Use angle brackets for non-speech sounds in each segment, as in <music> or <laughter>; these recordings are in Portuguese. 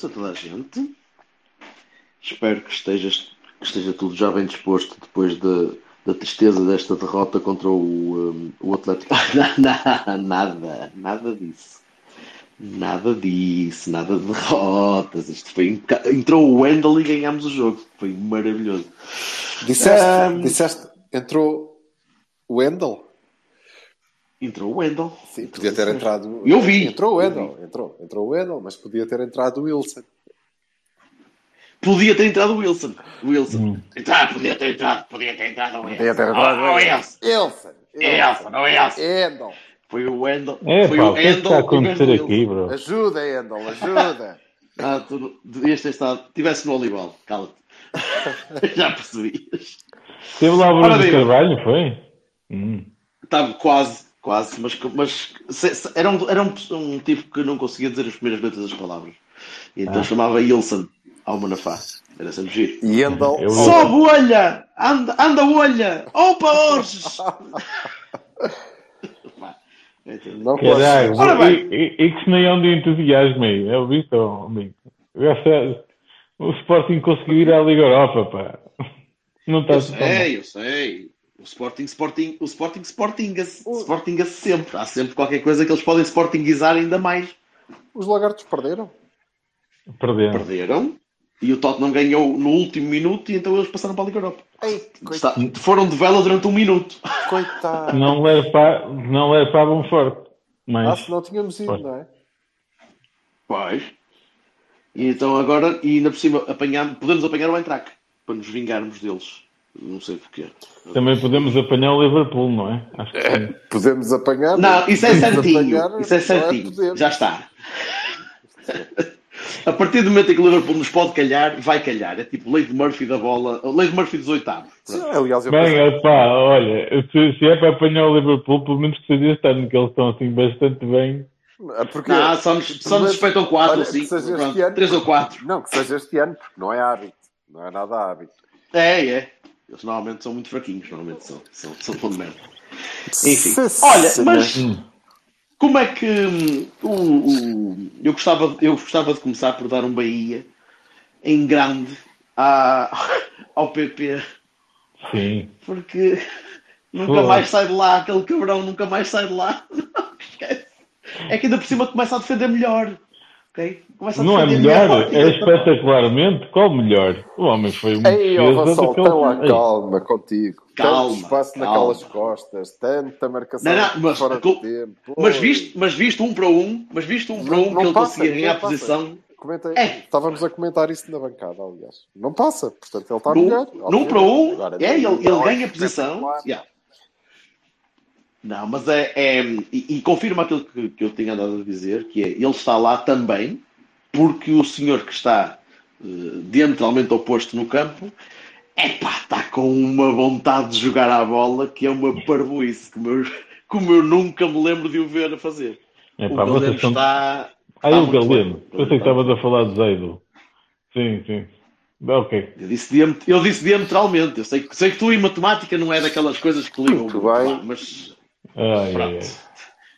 boas noites a toda a gente. Espero que, estejas, que esteja tudo já bem disposto depois da, da tristeza desta derrota contra o, um, o Atlético. <laughs> nada, nada disso. Nada disso, nada de derrotas. Isto foi. inca- Entrou o Wendel e ganhámos o jogo. Foi maravilhoso. Disseste, Ahm. disseste, entrou o Wendel? Entrou o Wendel. Sim, podia ter entrado. Eu vi. Entrou o Eu Wendel, entrou, entrou o Wendel, mas podia ter entrado o Wilson. Podia ter entrado o Wilson. Wilson. Ah, podia ter entrado, podia ter entrado o Wilson. Podia ter entrado Oh, o Wilson. Wilson. Wilson, o Wilson. Wendel. Foi o Wendel. É, foi pá, o o que é está a Wendel acontecer aqui, bro? Ajuda, Wendel, ajuda. <laughs> Ah, tu não- devias ter estado. Estivesse no Olival, cala-te. <laughs> Já percebias. Teve lá o Bruno. Carvalho, foi? Hum. Estava quase, quase, mas, mas se- se- era, um, era um, um tipo que não conseguia dizer as primeiras letras das palavras. E então Ah. chamava Ilson ao Manafá. Era sempre giro. E Wendel. Eu- Sobe olha! Anda, anda olha! Opa, é tudo. Não Caralho. Ora bem. e, e, e que se nem é um de entusiasmo aí, é o visto, oh, amigo? O Sporting conseguiu ir à Liga Europa, pá. Não está Eu tão mal. sei, eu sei. O Sporting, Sporting, o Sporting, Sportinga-se. Sportinga-se sempre. Há sempre qualquer coisa que eles podem Sportingizar ainda mais. Os lagartos perderam. Perderam. Perderam. E o Tottenham ganhou no último minuto e então eles passaram para a Liga Europa. Ei, Está- foram de vela durante um minuto. coitado. Não leva não levavam forte. Ah, Mas se não tínhamos ido, Pois. não é? Pois. E então agora, e ainda por cima, apanhar, podemos apanhar o Eintracht para nos vingarmos deles. Não sei porquê. também podemos apanhar o Liverpool, não é? Acho que sim. Podemos apanhar. Não, isso é certinho. apanhar, Isso é não certinho. podemos. Já está. A partir do momento em que o Liverpool nos pode calhar, vai calhar. É tipo lei de Murphy da bola, lei de Murphy dos oitavos. Sim, aliás, eu Bem, pensei- olha, se, se é para apanhar o Liverpool, pelo menos que seja este ano, que eles estão assim bastante bem. Ah, Porque, Não, só nos, só nos respeitam 4 ou Olha, que 5. seja este ano. 3 ou 4. Não, que seja este ano, porque não é hábito. Não é nada hábito. É, é. Eles normalmente são muito fraquinhos, normalmente são. São, são tão de merda. Enfim. Olha, mas como é que hum, o, o- eu, gostava, eu gostava de começar por dar um Bahia em grande à, <laughs> ao PP, Sim. porque nunca Pô. mais sai de lá, aquele cabrão nunca mais sai de lá. <laughs> Esquece. É que ainda por cima começa a defender melhor. ok? Começa a Não é melhor, é espetacularmente. Qual melhor? O homem foi um Ei, ó, defesa Vassal, Ei, calma contigo. Calma, Tanto espaço calma. naquelas costas, tanta marcação Não, não, mas- fora co- de tempo. Mas visto, mas visto um para um, mas visto um para Não- um não que ele passa, conseguia ganhar posição. Comentei- É. Estávamos a comentar isso na bancada, aliás. Não passa, portanto ele está Num, melhor. num para um, Agora, é, ele, ele ganha é posição. Yeah. Não, mas é, é- e, e confirma aquilo que, que eu tinha andado a dizer, que é, ele está lá também porque o senhor que está eh, diametralmente oposto no campo, epá, está com uma vontade de jogar à bola que é uma parvoíce, como eu, como eu nunca me lembro de o ver a fazer. É o pá, Galeno são... está... Ah, está o Galeno. Eu sei que estavas a falar de Zeido. Sim, sim. Ok. Eu disse, diam- eu disse diametralmente. Eu sei, que- sei que tu em matemática não é daquelas coisas que ligam. Muito bem. Mas Ai, ai, pronto. ai.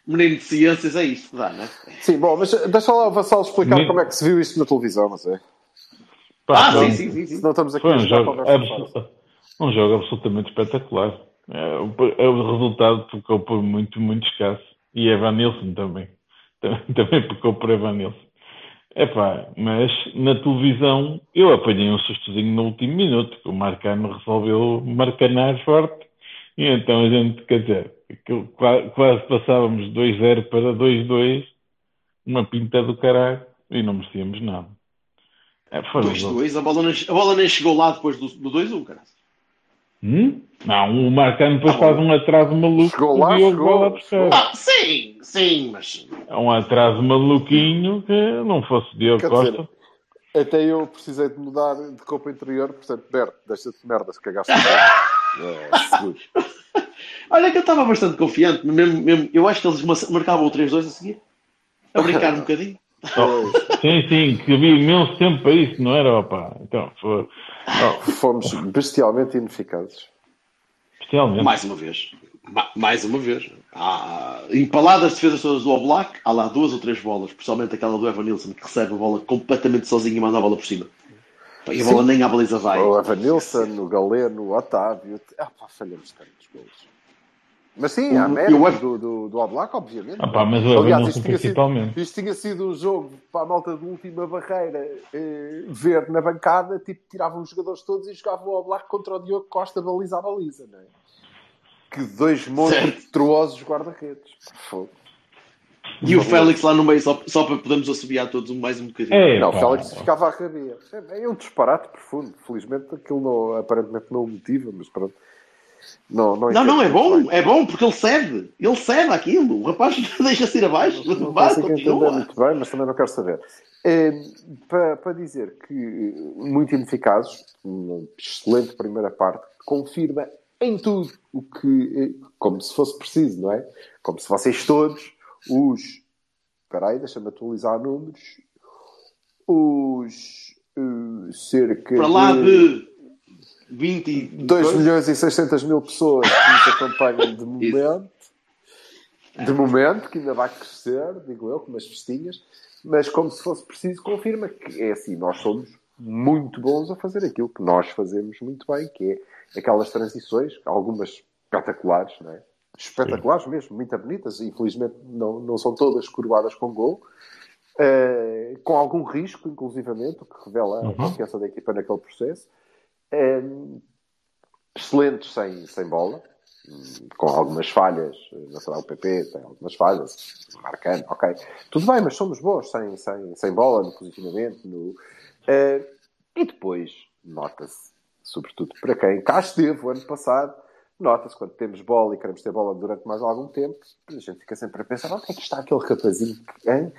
Menino de ciências é isto, dá, não é? Sim, bom, mas deixa lá o Vassal explicar como é que se viu isto na televisão, não sei. Pá, Ah, sim, sim, sim, não estamos aqui Foi a um jogo, conversa abso- fora. um jogo absolutamente espetacular. É, o, é o resultado ficou por muito, muito escasso. E Evan Nilsson também. Também, <laughs> também pecou por Evan Nilsson. Epá, mas na televisão eu apanhei um sustozinho no último minuto, que o Marcano resolveu marcanar forte. E então a gente, quer dizer, quase passávamos 2-0 para 2-2, uma pinta do caralho, e não merecíamos nada. É, foi um jogo. 2-2, a, bola nem- a bola nem chegou lá depois do, do 2-1, cara. Hum? Não, o Marcano depois Ah, faz um atraso maluco Chegou lá, chegou, lá. Ah, sim, sim, mas. É um atraso maluquinho que não fosse Diogo Quer Costa. dizer, Até eu precisei de mudar de roupa interior, portanto, Berto, deixa-te de merdas, cagaste <laughs> É. Olha que eu estava bastante confiante, mesmo, mesmo, eu acho que eles ma- marcavam o 3-2 a seguir. A brincar um <laughs> bocadinho. Sim, sim, que havia imenso tempo para isso, não era, opa? Então, foi, Não, fomos bestialmente ineficazes. especialmente. Mais uma vez. Ma- mais uma vez. Há, empaladas as defesas todas do Oblak, há lá duas ou três bolas, principalmente aquela do Evan Nilsson, que recebe a bola completamente sozinho e manda a bola por cima. E a bola nem à baliza vai. O Evanilson, o Galeno, o Otávio. Ah, pá, falhamos tantos gols. Mas sim, há O- mérito acho- do, do, do Oblak, obviamente. Ah, pá, mas o Aliás, Evanilson isto tinha, sido, principalmente. isto tinha sido um jogo para a malta de última barreira eh, ver na bancada, tipo, tiravam os jogadores todos e jogavam o Oblak contra o Diogo Costa baliza a baliza, não é? Que dois monstruosos guarda-redes. Fogo. E o Félix lá no meio, só, só para podermos assobiar todos mais um bocadinho. É, Não, o pá. Félix ficava a raber. É, é um disparate profundo. Felizmente aquilo não, aparentemente não o motiva, mas pronto. Não, não, Não, não, é bom, é bom, porque ele cede. Ele cede aquilo. O rapaz <laughs> deixa-se ir abaixo. Não Vai, consigo entender continua. muito bem, mas também não quero saber. Eh, para, para dizer que muito ineficazes, uma excelente primeira parte, confirma em tudo o que, eh, como se fosse preciso, não é? Como se vocês todos, os. Espera aí, deixa-me atualizar números. Os. eh, cerca Para lá de 20 e 2 milhões e 600 mil pessoas que nos acompanham de <laughs> momento. De momento, que ainda vai crescer, digo eu, com umas festinhas. Mas como se fosse preciso, confirma que é assim, nós somos muito bons a fazer aquilo que nós fazemos muito bem, que é aquelas transições, algumas espetaculares, não é? Espetaculares mesmo, muito bonitas. Infelizmente não, não são todas coroadas com gol. Eh, com algum risco, inclusivamente, o que revela a Uhum. confiança da equipa naquele processo. Eh, excelentes sem, sem bola, com algumas falhas. Será o PP, tem algumas falhas, marcando, ok. Tudo bem, mas somos bons sem, sem, sem bola, no posicionamento. No, eh, e depois, nota-se, sobretudo para quem cá esteve o ano passado, nota-se quando temos bola e queremos ter bola durante mais algum tempo, a gente fica sempre a pensar: onde é que está aquele rapazinho que, hein,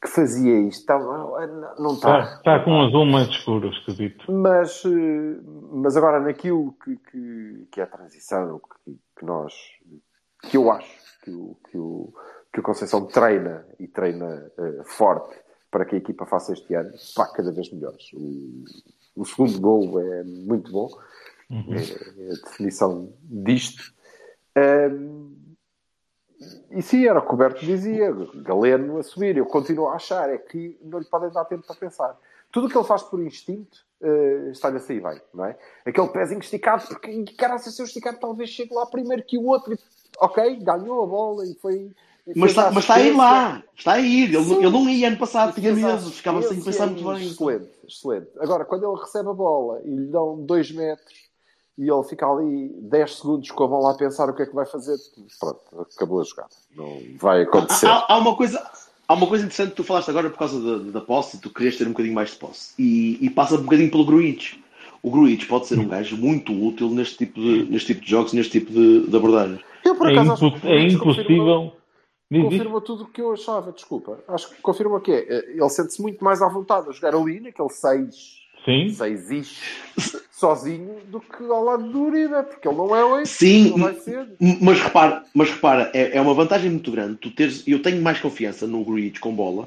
que fazia isto? Está- não, não está. Está, está com um azul mais escuro, esquisito. Mas, eh, mas agora naquilo que, que, que é a transição, que, que nós que eu acho que o, que o, que o Conceição treina e treina eh, forte para que a equipa faça este ano, pá, cada vez melhores. O, o segundo gol é muito bom, é, é a definição disto. Ahm, e sim, era o que o Berto dizia, Galeno a subir. Eu continuo a achar é que não lhe podem dar tempo para pensar. Tudo o que ele faz por instinto eh, está-lhe a sair bem, não é? Aquele pezinho esticado, porque caraca, se eu esticar, talvez chegue lá primeiro que o outro. E, ok, ganhou a bola e foi. e Mas está, mas está a ir assistência. lá. Está a ir. Ele, Sim. ele não ia ano passado, tinha meses. Ficava sem pensar muito bem. Excelente, excelente. Agora, quando ele recebe a bola e lhe dão dois metros e ele fica ali 10 segundos com a bola a pensar o que é que vai fazer, pronto, acabou a jogada. Não vai acontecer. Há, há uma coisa, há uma coisa interessante que tu falaste agora por causa da, da posse, tu querias ter um bocadinho mais de posse. E, e passa um bocadinho pelo Gruitch. O Gruitch pode ser um gajo muito útil neste tipo de, neste tipo de jogos, neste tipo de, de abordagem. Eu, por É, acaso, acho impo- que é confirma- impossível. Diz. Confirma tudo o que eu achava, desculpa. Acho que confirma que é. Ele sente-se muito mais à vontade a jogar ali, naquele 6 Sim, seis sozinho, do que ao lado do Uribe, porque ele não é hoje, Sim, não vai ser. Mas repara, mas repara é, é uma vantagem muito grande. Tu teres, eu tenho mais confiança no Gruitch com bola,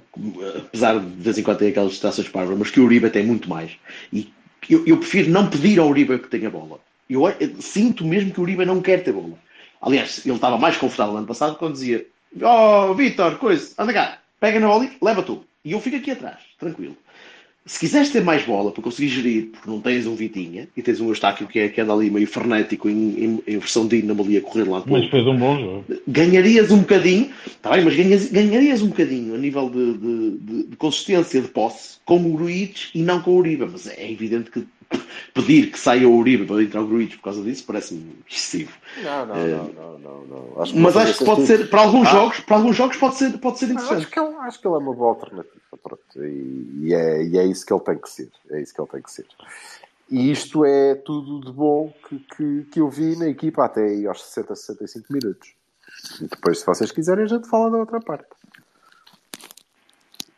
apesar de de vez em quando ter aquelas distrações parvas, mas que o Uribe tem muito mais. E eu, eu prefiro não pedir ao Uribe que tenha bola. Eu, eu sinto mesmo que o Uribe não quer ter bola. Aliás, ele estava mais confortável no ano passado quando dizia: Oh, Vitor, coisa, anda cá, pega na bola e leva tu. E eu fico aqui atrás, tranquilo. Se quiseres ter mais bola para conseguir gerir, porque não tens um Vitinha e tens um Eustáquio que, é, que anda ali meio frenético em, em, em versão Dinamo ali a correr lá mas fez um bom jogo. ganharias um bocadinho, está bem, mas ganhas- ganharias um bocadinho a nível de, de- de- de consistência de posse com o Gruitch e não com o Uribe. Mas é evidente que <laughs> pedir que saia o Uribe para entrar o Gruitch por causa disso parece-me excessivo. Não, não, não, não, não, não. Acho Mas não acho que fazia pode sentido. ser, para alguns Ah. jogos, para alguns jogos pode ser, pode ser Não, interessante. acho, que ele, acho que ele é uma boa alternativa. Pronto. E, e é, e é isso que ele tem que ser. É isso que ele tem que ser. E isto é tudo de bom que, que, que eu vi na equipa até aí aos 60, 65 minutos. E depois, se vocês quiserem, a gente fala da outra parte.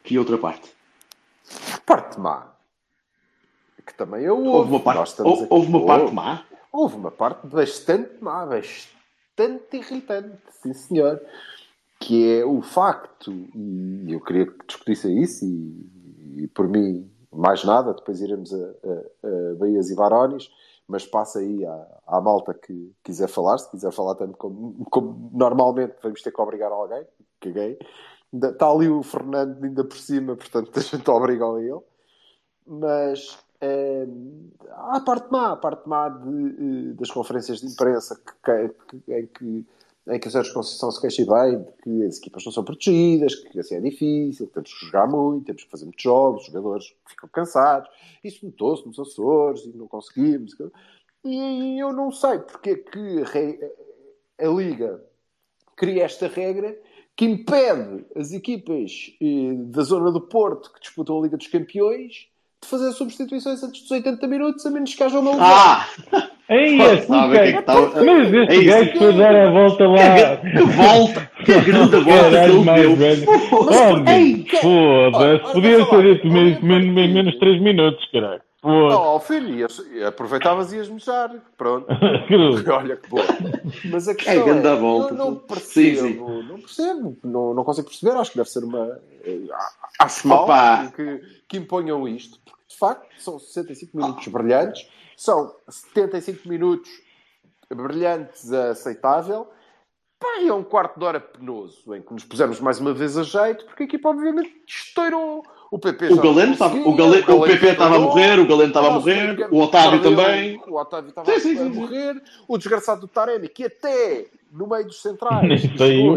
Que outra parte? Parte má. Que também eu Houve uma parte, houve, uma parte má. Houve uma parte bastante má, bastante irritante, sim senhor. que é o facto, e eu queria que discutissem isso, e, e por mim, mais nada, depois iremos a, a, a e Barões, mas passa aí à, à, malta que quiser falar, se quiser falar tanto como, como normalmente vamos ter que obrigar alguém, caguei. Está ali o Fernando ainda por cima, portanto <laughs> a gente obriga a ele. Mas é, há a parte má, a parte má de, das conferências de imprensa que, que, em que em que o Sérgio Conceição se queixa bem de que as equipas não são protegidas, que assim é difícil, que temos que jogar muito, temos que fazer muitos jogos, os jogadores ficam cansados. Isso notou-se nos Açores e não conseguimos. E eu não sei porque é que a, Liga cria esta regra que impede as equipas eh, da zona do Porto que disputam a Liga dos Campeões de fazer substituições antes dos 80 minutos, a menos que haja uma lesão. Ah! <laughs> Ei, que é que estava- Mas este É isso. gajo foi dar a volta lá. Que volta! <laughs> Que grande volta que Caralho, ele mais deu! velho. Foda-se. Oh, Ei, que- Foda-se. Olha, Podia ter dito menos, Olha, menos, olha, menos 3 minutos, caralho. Foda-se. Oh, filho, aproveitavas e ias mejar. Pronto. <laughs> Olha que boa. Mas a questão É, grande é, volta. eu não Sim, percebo, não percebo, não, não consigo perceber, acho que deve ser uma... eh, Acho mal que, que imponham isto, facto são 65 minutos brilhantes, são 75 minutos brilhantes a aceitável, pá, e é um quarto de hora penoso, em que nos pusemos mais uma vez a jeito, porque a equipa obviamente estourou. O PP O Galeno estava, o, Galeno, o Galeno PP estava a morrer, o Galeno estava a morrer, o Otávio também. O Otávio estava Sim, sim, a sim, sim. morrer. O desgraçado do Taremi, que até no meio dos centrais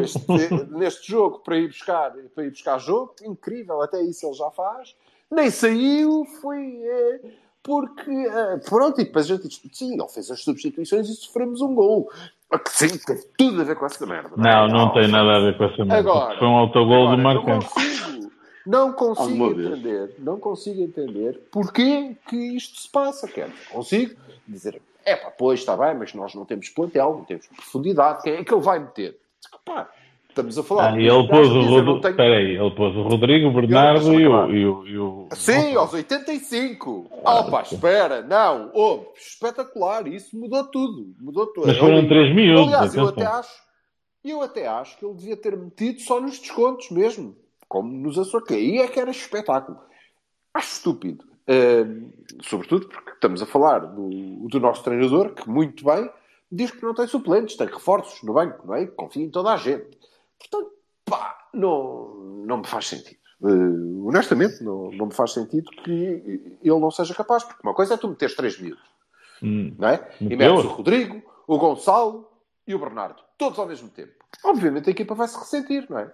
este- neste jogo para ir, buscar, para ir buscar jogo, incrível, até isso ele já faz. Nem saiu, foi. é, porque, é, pronto, e depois a gente diz: sim, ele fez as substituições e sofremos um gol. Ah, que Sim, teve tudo a ver com essa merda. Não, é? não tem nada a ver com essa merda. Agora, Foi um autogol do Agora, Marcante. Não consigo, não consigo entender, não consigo entender porquê que isto se passa. Quer dizer, consigo dizer, é pá, pois está bem, mas nós não temos plantel, não temos profundidade, quem é que ele vai meter? Pá, estamos a falar. Ah, e ele pôs o Rodrigo. tenho- Espera aí, ele pôs o Rodrigo, o Bernardo e o, e o, e o. Sim, aos 85. Oh, pá, espera, não. Oh, espetacular, isso mudou tudo. Mudou tudo. Mas foram Ali- 3 miúdos, Aliás, eu até acho, eu até acho que ele devia ter metido só nos descontos mesmo, como nos Açores. Aí é que era espetáculo. Acho estúpido. Ahm, sobretudo porque estamos a falar do, do nosso treinador, que muito bem diz que não tem suplentes, tem reforços no banco, não é? Confia em toda a gente. Portanto, pá, não, não me faz sentido. Eh, honestamente, não, não me faz sentido que ele não seja capaz, porque uma coisa é tu meteres três miúdos Hum. não é? E metes o Rodrigo, o Gonçalo e o Bernardo, todos ao mesmo tempo. Obviamente a equipa vai se ressentir, não é?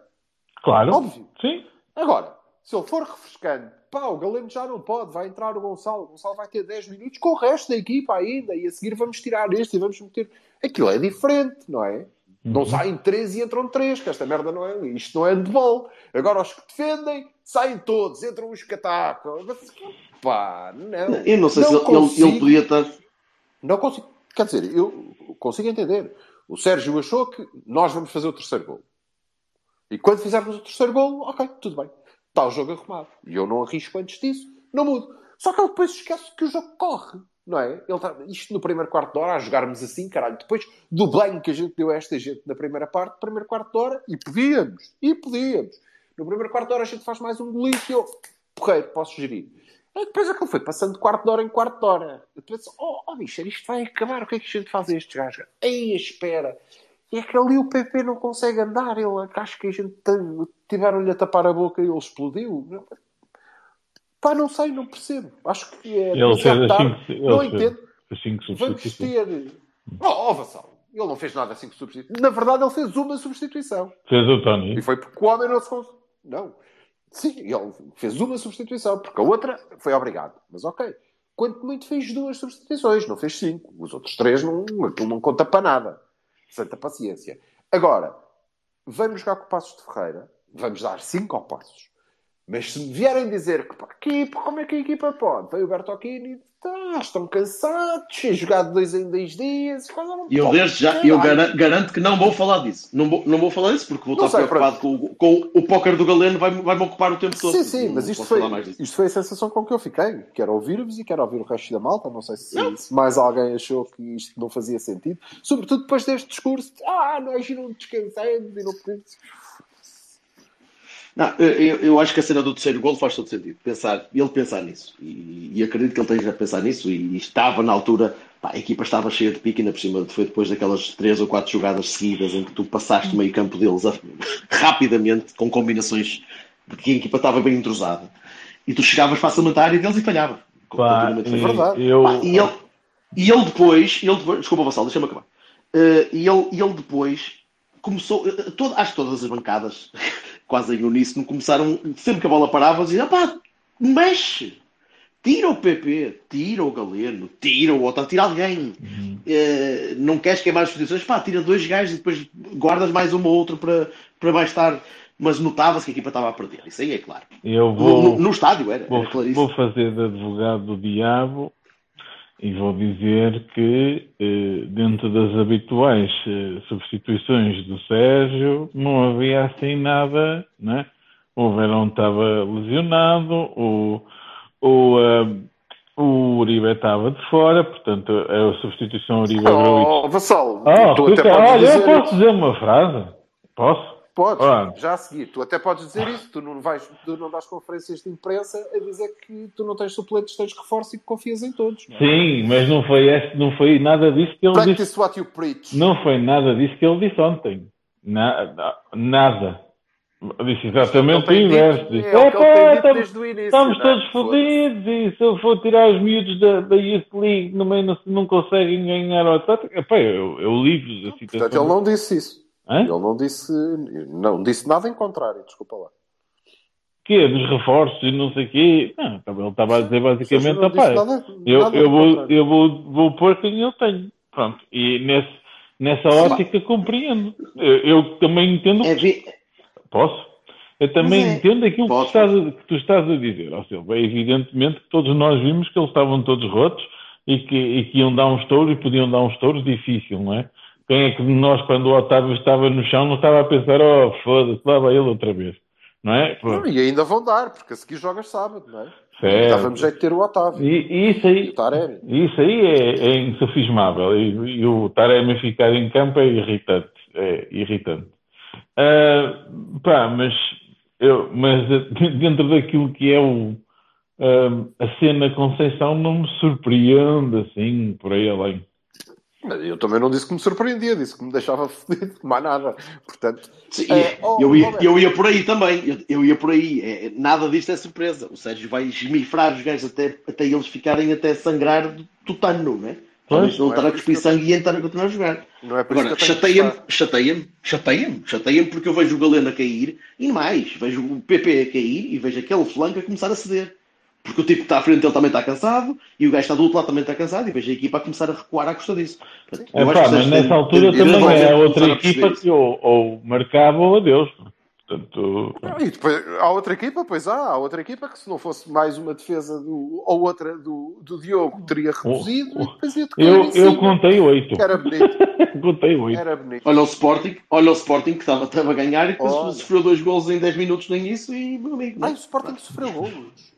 Claro. Óbvio. Sim. Agora, se ele for refrescante, pá, o Galeno já não pode, vai entrar o Gonçalo, o Gonçalo vai ter 10 minutos com o resto da equipa ainda, e a seguir vamos tirar este e vamos meter. Aquilo é diferente, não é? Não Uhum. saem 3 e entram 3, que esta merda não é. Isto não é handball. Agora os que defendem, saem todos, entram os que atacam. Pá, não. Eu não sei se ele, ele- consigo. ele podia estar. Não consigo. Quer dizer, eu consigo entender. O Sérgio achou que nós vamos fazer o terceiro gol. E quando fizermos o terceiro gol, ok, tudo bem. Está o jogo arrumado. E eu não arrisco antes disso, não mudo. Só que ele depois esquece que o jogo corre. Não é? Ele está, isto no primeiro quarto de hora, a jogarmos assim, caralho. Depois do banho que a gente deu a esta gente na primeira parte, primeiro quarto de hora, e podíamos. E podíamos. No primeiro quarto de hora a gente faz mais um golito e eu, porreiro, posso gerir. E depois aquilo foi passando de quarto de hora em quarto de hora. Eu penso, oh, oh bicho, isto vai acabar, o que é que a gente faz a estes gajos? Aí, espera. E é que ali o PP não consegue andar. Ele acho que a gente tiveram-lhe a tapar a boca e ele explodiu. Pá, não sei, não percebo. Acho que é Ele fez assim que- Não ele fez. entendo. Vamos ter. Oh, oh, Vassal. Ele não fez nada assim que substituição. Na verdade, ele fez uma substituição. Fez o Tony. E foi porque o homem não se. Não. Sim, ele fez uma substituição, porque a outra foi obrigado. Mas ok. Quanto muito fez duas substituições, não fez cinco. Os outros três, não, aquilo não conta para nada. Santa paciência. Agora, vamos jogar com o Passos de Ferreira, vamos dar cinco ao Passos. Mas se me vierem dizer que, pá, equipa, como é que a equipa pode? Veio o Bertocchini, tá, estão cansados, tinha jogado dois em dois dias. não E eu desde já, eu Caralho. garan- garanto que não vou falar disso. Não vou, não vou falar disso porque vou Não estar sei, preocupado com, o- com o póquer do Galeno, vai- vai-me ocupar o tempo todo. Sim, sim, Não mas isto foi, isto foi a sensação com que eu fiquei. Quero ouvir-vos e quero ouvir o resto da malta. Não sei se, se mais alguém achou que isto não fazia sentido. Sobretudo depois deste discurso de ah, nós não descansamos e não podemos. Não, eu, eu acho que a cena do terceiro gol faz todo sentido. Pensar, ele pensar nisso. E, e acredito que ele esteja a pensar nisso. E, e estava na altura, pá, a equipa estava cheia de pique, ainda por cima foi depois daquelas três ou quatro jogadas seguidas em que tu passaste o meio campo deles a- <laughs> rapidamente, com combinações de que a equipa estava bem entrosada. E tu chegavas facilmente à área deles e falhava. Pá, falhava. verdade. eu, Pá, e, ele, e ele depois, ele depois desculpa, Vassal, deixa-me acabar. Eh, e ele, e ele depois começou, eh, todo, acho que todas as bancadas, <laughs> quase em uníssono, começaram, sempre que a bola parava, diziam: pá, mexe, tira o PP, tira o Galeno, tira o outro, tira alguém. Eh, não queres queimar as posições, pá, tira dois gajos e depois guardas mais uma ou outra para, para mais tarde. Mas notava-se que a equipa estava a perder, isso aí é claro. eu No, vou, no- no estádio era, vou, era vou fazer de advogado do diabo e vou dizer que eh, dentro das habituais eh, substituições do Sérgio não havia assim nada, né? O Verão estava lesionado, o, o, eh, o Uribe estava de fora, portanto a substituição Uribe Oh, Vassal, Ah, tu até podes olha, eu dizer posso dizer uma frase? Posso? Podes, Olha. já a seguir. Tu até podes dizer isso. Tu não, vais, tu não dás conferências de imprensa a dizer que tu não tens suplentes, tens reforço e que confias em todos. É? Sim, mas não foi, esse, não foi nada disso que ele disse. Practice what you preach. Não foi nada disso que ele disse ontem. Na- nada. Disse exatamente o inverso. dito- é o que ele tem "Epá, dito estamos, desde o início, estamos não é? todos fodidos e se eu for tirar os miúdos da, da Youth League no meio não, não conseguem ganhar. Epá, eu, eu livro da situação. Portanto, ele não disse isso. Hã? Ele não disse, não disse nada em contrário, desculpa lá. Que dos reforços e não sei o quê. Não, ele estava a dizer basicamente, Ou seja, não "Epá, disse nada- Eu, nada eu, vou, eu vou, vou pôr quem eu tenho. Pronto. E nesse, nessa ótica compreendo. Eu, eu também entendo. É, vi- Posso? Eu também Mas é- entendo aquilo que tu, estás a, que tu estás a dizer, ó Silva. É evidentemente que todos nós vimos que eles estavam todos rotos e que, e que iam dar uns touros e podiam dar uns touros difícil, não é? Quem é que de nós, quando o Otávio estava no chão, não estava a pensar, oh, foda-se, lá vai ele outra vez, não é? Não, e ainda vão dar, porque a seguir jogas sábado, não é? certo. Dava-me jeito de ter o Otávio. E, e isso E aí, Taremi. Isso aí é, é insufismável. E, e o Taremi ficar em campo é irritante. É irritante. Ah, pá, mas, eu, mas dentro daquilo que é o, ah, a cena Conceição não me surpreende assim, por aí além. Eu também não disse que me surpreendia, disse que me deixava fodido, mais nada. Portanto, Sim, É, oh, eu, ia, Roberto. eu ia por aí também. Eu, eu ia por aí. É, nada disto é surpresa. O Sérgio vai esmifrar os gajos até, até eles ficarem até sangrar do tutano, não é? Pois, não não é estar a cuspir eu- sangue e entrar a continuar a jogar. não é Agora, chateia-me, chateia-me, chateia-me, chateia-me porque eu vejo o Galeno a cair e mais, vejo o PP a cair e vejo aquele flanco a começar a ceder. Porque o tipo que está à frente dele também está cansado e o gajo está do outro lado também está cansado e vejo a equipa a começar a recuar à custa disso. Portanto, É pá, mas nessa altura também é outra equipa isso. que ou, ou marcava ou adeus. Portanto, E depois há outra equipa, pois há, há outra equipa que se não fosse mais uma defesa do, ou outra do, do Diogo teria reduzido Oh, e depois ia tocar eu, eu contei oito. Era bonito, <laughs> contei oito. era bonito. Olha o Sporting, olha o Sporting que estava, estava a ganhar e depois Olha. sofreu dois gols em 10 minutos no início e meu amigo. Ai, Não. o Sporting sofreu golos.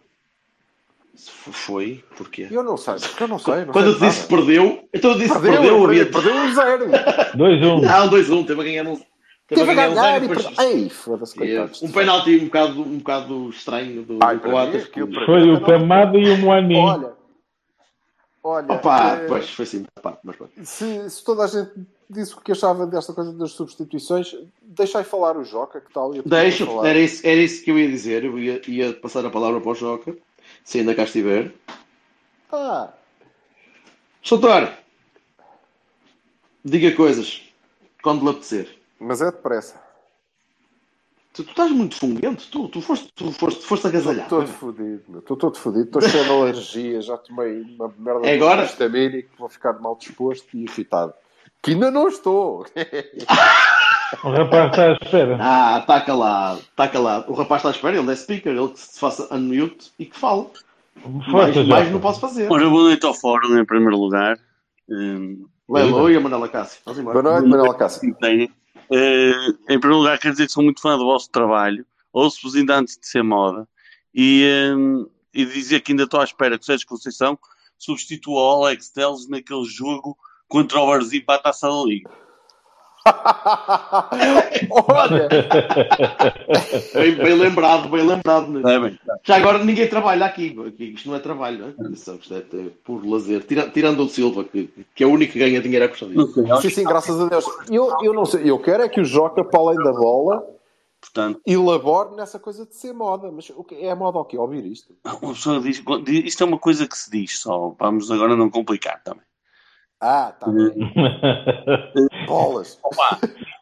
Foi, porquê? Eu não sei, porque eu não sei. Não Quando eu sei te disse que perdeu, então eu disse que perdeu, perdeu, perdeu, perdeu um zero. <laughs> Dois, um. Não, 2-1, teve a ganhar um. Teve a um ganhar zero e depois-. Ei, foda-se, coitados. Um penalti um bocado, um bocado estranho do, Ai, do Coates. para Foi mim o Camada e o Moani. Olha, olha, Opa, eh, pois, foi assim, pá, mas pronto. se, se toda a gente disse o que achava desta coisa das substituições, deixai falar o Joca, que tal? Eu Deixa, era isso, era isso que eu ia dizer. Eu ia, ia passar a palavra para o Joca, se ainda cá estiver. Ah, Soutor, diga coisas quando lhe apetecer. mas é depressa. Tu, tu estás muito fungento, tu, tu foste, tu foste, foste agasalhado. Estou todo fodido, meu. Estou todo fodido. Estou cheio de alergia. Já tomei uma merda É de agora? histamínico. Vou ficar mal disposto e irritado. Que ainda não estou. <laughs> O rapaz está à espera. Ah, está calado, está calado. O rapaz está à espera, ele é speaker, ele que se faça unmute e que fale. Mais, Força, mais Jota. não posso fazer. Ora, boa noite ao Fórum, em primeiro lugar. Hum, Lelo e a Manela Cássio. Boa noite, Manuel Cássio. Eh, em primeiro lugar, quero dizer que sou muito fã do vosso trabalho. Ouço-vos ainda antes de ser moda. E, hum, e dizer que ainda estou à espera que o Sérgio Conceição substitua o Alex Telles naquele jogo contra o Varzim para a Taça da Liga. Olha, <laughs> Bem, bem lembrado, bem lembrado. né? É bem. Já agora ninguém trabalha aqui. aqui isto não é trabalho, não é? Isto é, é por lazer. Tira- tirando o Silva, que, que é o único que ganha dinheiro à custa disso. sim, sim, graças a Deus. Eu, eu não sei, eu quero é que o Joca, para além da bola, Portanto, elabore nessa coisa de ser moda. Mas o que é moda o quê? Ouvir isto? uma pessoa diz, isto é uma coisa que se diz só. Vamos agora não complicar também. Ah, tá bem. <laughs> Bolas.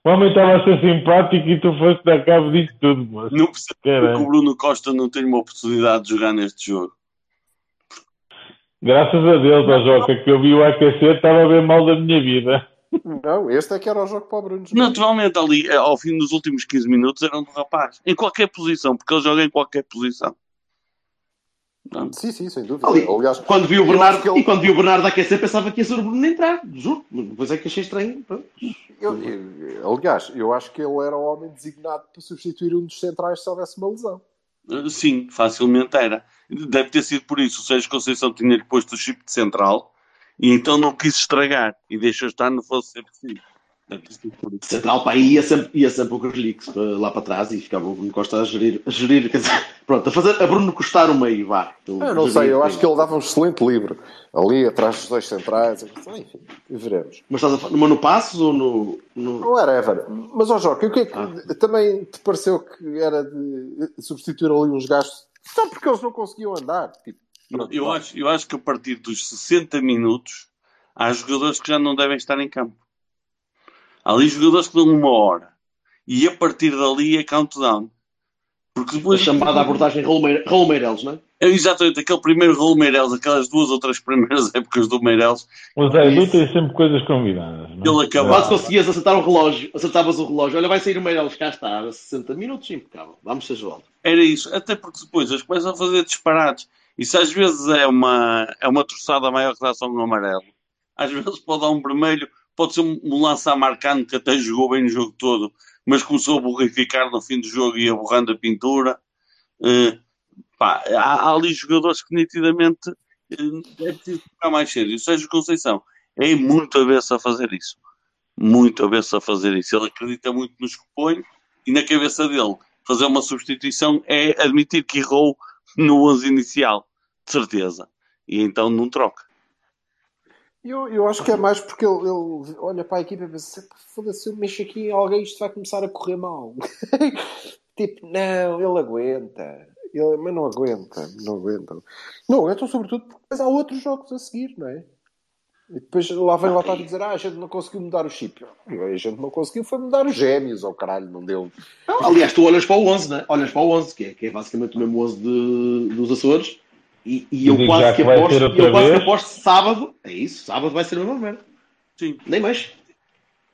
o homem estava a ser simpático e tu foste dar cabo disto tudo, moço. Não percebo porque o. Bruno Costa não tem uma oportunidade de jogar neste jogo. Graças a Deus, ó Joca, que eu vi o aquecer, estava a ver mal da minha vida. Não, este é que era o jogo para o Bruno. Naturalmente, ali, eh, ao fim dos últimos 15 minutos, era um do rapaz. Em qualquer posição, porque ele joga em qualquer posição. Sim, sim, sem dúvida. Ali, Aliás, quando vi o Bernardo, ele- E quando vi o Bernardo aquecer, pensava que ia ser o Bruno entrar. Juro. Depois é que achei estranho. Eu- eu- aliás, eu acho que ele era o homem designado para substituir um dos centrais se houvesse uma lesão. eh, sim, facilmente era. Deve ter sido por isso. O Sérgio Conceição tinha-lhe posto o chip de central e então não quis estragar e deixou estar, não fosse ser possível. Central para aí ia sempre, ia sempre o Carlix para lá para trás e ficava o Bruno Costa a gerir, a gerir quer dizer, <laughs> pronto, a fazer a Bruno custar o meio, vá. Eu não sei, eu acho que ele dava um excelente livro. Ali atrás dos dois centrais. Enfim, veremos. Mas estás a falar no Passos ou no. no... Whatever. Mas, ó Joca, o que é que também te pareceu que era de substituir ali uns gajos só porque eles não conseguiam andar? Tipo, pronto, Eu acho, eu acho que a partir dos 60 minutos há jogadores que já não devem estar em campo. Há ali jogadores que dão uma hora. E a partir dali é countdown. Porque A depois. chamada abordagem Raul Meire- Raul Meireles, não é? É exatamente aquele primeiro Raul Meireles, aquelas duas ou três primeiras <laughs> épocas do Meireles, O Zé Edu tem sempre coisas combinadas. não é? ele acabou. Quase conseguias acertar o relógio, acertavas o relógio. Olha, vai sair o Meireles, cá está, a 60 minutos, impecável. Vamos ser jovens. Era isso. Até porque depois eles começam a fazer disparates. Isso às vezes é uma, é uma troçada maior que dá só um amarelo. Às vezes pode dar um vermelho, pode ser um, lance a marcando que até jogou bem no jogo todo, mas começou a borrificar no fim do jogo e a borrando a pintura. Eh, pá, há, há ali jogadores que nitidamente eh, é preciso ficar mais sério. O Sérgio Conceição é muito avesso a fazer isso. Muito avesso a fazer isso. Ele acredita muito nos que põe e na cabeça dele fazer uma substituição é admitir que errou no 11 inicial, de certeza. E então não troca. Eu, eu acho que é mais porque ele, ele olha para a equipa e pensa: foda-se, eu mexo aqui em alguém, isto vai começar a correr mal. <laughs> tipo, não, ele aguenta. Ele, mas não aguenta, não aguenta. Não aguentam, sobretudo, porque depois há outros jogos a seguir, não é? E depois lá vem lá estar a dizer: ah, a gente não conseguiu mudar o chip. A gente não conseguiu, foi mudar os gêmeos, ou caralho, não deu. Aliás, tu olhas para o 11, né? Olhas para o 11, que é, que é basicamente o mesmo 11 de, dos Açores. E, e eu quase que que aposto, eu quase que aposto sábado. É isso, sábado vai ser a mesma merda. Sim. Nem mais.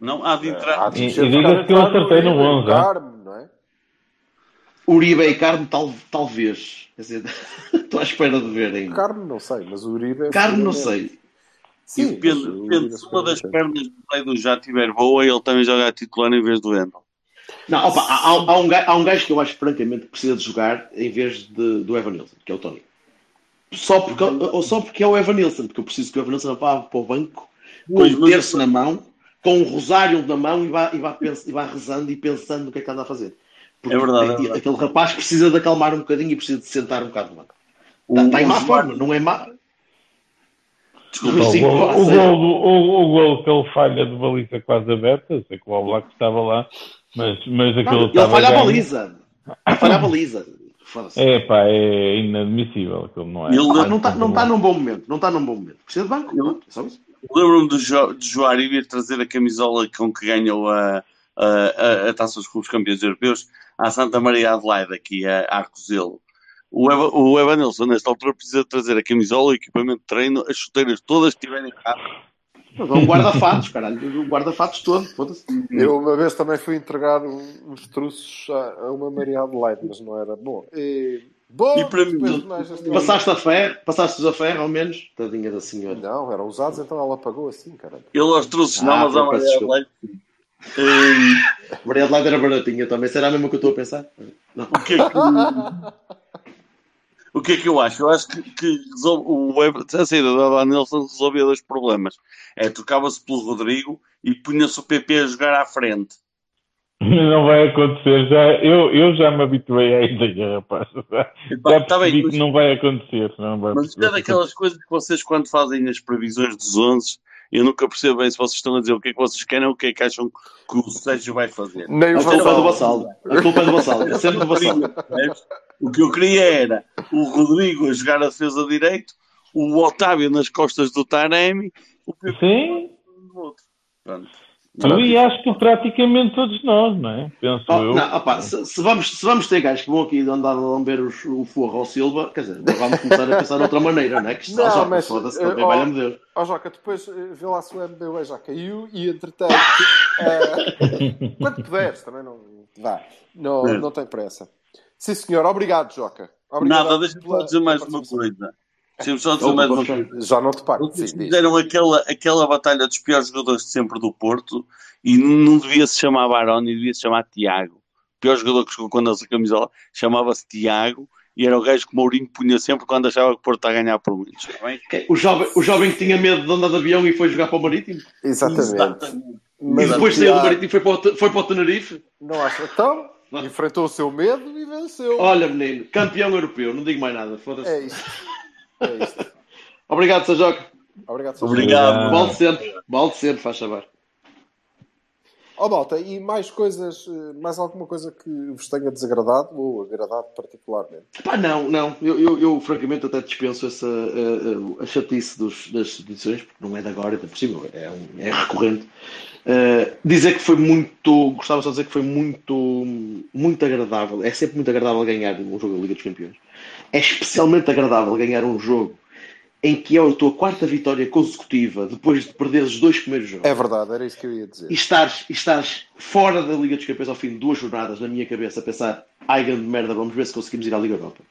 Não há de entrar. Há de E- diga-se que eu acertei no 11, ah? Carmo, não é? Uribe e Carmo, tal, talvez. Quer dizer, <laughs> estou à espera de ver ainda. Carmo, não sei, mas o Uribe. é Carmo, não sei. Sim, depende, o é se uma das pernas do Zaidu já estiver boa, ele também joga a titular em vez do Wendel. Não, opa, há, há, há um gajo, há um gajo que eu acho francamente que precisa de jogar em vez de, do Evan Nilsson, que é o Tony. Só porque, ou só porque é o Evan Nilsson, porque eu preciso que o Evan Nilsson vá para o banco com um mas- terço na mão, com um rosário na mão e vá, e, vá pens- e vá rezando e pensando no que é que anda a fazer. Porque É verdade, é verdade. aquele rapaz precisa de acalmar um bocadinho e precisa de sentar um bocado no banco. O- Está, está em o má forma, não é má. Desculpa, O Sim, gol, o, gol, o, o gol que ele falha de baliza quase aberta, sei que o Oblak estava lá, mas, mas aquilo Não, ele falha a baliza. Ele falha a baliza. É pá, é inadmissível aquilo não é. Ele- não está não tá num bom momento. Não está num bom momento. Precisa de banco. pronto, é só isso. Lembro-me do jo de Joari vir trazer a camisola com que ganhou a, a, a, a Taça dos Clubes Campeões Europeus à Santa Maria Adelaide, aqui a a Arcozelo. O, Eva, o Evanilson, nesta altura, precisa trazer a camisola, o equipamento de treino, as chuteiras todas que tiverem. Não, Um guarda-fatos, <laughs> caralho. Um guarda-fatos todo. Foda-se. Eu uma vez também fui entregar uns truços a, a uma Maria Adelaide, mas não era bom. E, bom, E para mim, esta- Passaste a ferro, passaste a ferro ao menos. Tadinha da senhora. Não, eram usados, então ela pagou assim, caralho. Ele aos não, Ah, mas a peço Maria. Adelaide. Hum, Maria Adelaide era baratinha também. Será a mesma que eu estou a pensar? Não. o que é que. O que é que eu acho? Eu acho que, que resol- o a saída do Evan Nilsson resolvia dois problemas. É, trocava-se pelo Rodrigo e punha-se o PP a jogar à frente. <laughs> Não vai acontecer. Já, eu, eu já me habituei à ideia, rapaz. Já, já tá bem, que mas- não vai acontecer. Não vai Mas é daquelas coisas que vocês, quando fazem as previsões dos 11, eu nunca percebo bem se vocês estão a dizer o que é que vocês querem ou o que é que acham que o Sérgio vai fazer. Nem o A culpa é do. Vassal. A culpa é do Vassal. É sempre do. Percebes? <laughs> O que eu queria era o Rodrigo a jogar a defesa direito, o Otávio nas costas do Taremi, o PP Sim, outro. Pronto. tu e acho que praticamente todos nós, não é? Penso Oh, eu. não, opa, se, se vamos, se vamos ter gajos que vão aqui andar a lamber os- o forro ao Silva, quer dizer, vamos começar a pensar de outra maneira, não é? Que isto Não, já mas, foda-se eh, também, oh, valha-me Deus. Ó Joca, depois eh, vê lá se o MBA já caiu e entretanto, <laughs> eh, quando puderes, também não dá. Não, É. não tem pressa. Sim, senhor. Obrigado, Joca. Obrigado Nada, deixa-me dizer mais uma coisa. Deixa-me só dizer mais uma coisa. Já não te pago. Sim, diz. fizeram aquela, aquela batalha dos piores jogadores de sempre do Porto e não devia se chamar Baroni, devia se chamar Tiago. O pior jogador que jogou quando essa camisola chamava-se Tiago e era o gajo que o Mourinho punha sempre quando achava que o Porto está a ganhar por muitos. está bem? O jovem, o jovem que tinha medo de andar de avião e foi jogar para o Marítimo. Exatamente. Mas e depois saiu do Marítimo e foi para o, foi para o Tenerife. Não acha? Então, enfrentou o seu medo e venceu. Olha, menino, campeão europeu, não digo mais nada. Foda-se. É isto. É isto. Obrigado, Sajoca. Obrigado, Sr. Obrigado. Balde sempre, balde sempre, faz saber. Ó malta, e mais coisas, eh, mais alguma coisa que vos tenha desagradado ou agradado particularmente? Pá, não, não. Eu, eu, eu, francamente até dispenso essa eh, eh, a chatice dos, das edições, porque não é de agora, por cima, é, um- é recorrente. Eh, dizer que foi muito, gostava só de dizer que foi muito, muito agradável. É sempre muito agradável ganhar um jogo da Liga dos Campeões. É especialmente agradável ganhar um jogo em que é a tua quarta vitória consecutiva depois de perderes os dois primeiros jogos É verdade, era isso que eu ia dizer. e estares, e estares fora da Liga dos Campeões ao fim de duas jornadas, na minha cabeça, a pensar, ai grande merda, vamos ver se conseguimos ir à Liga Europa.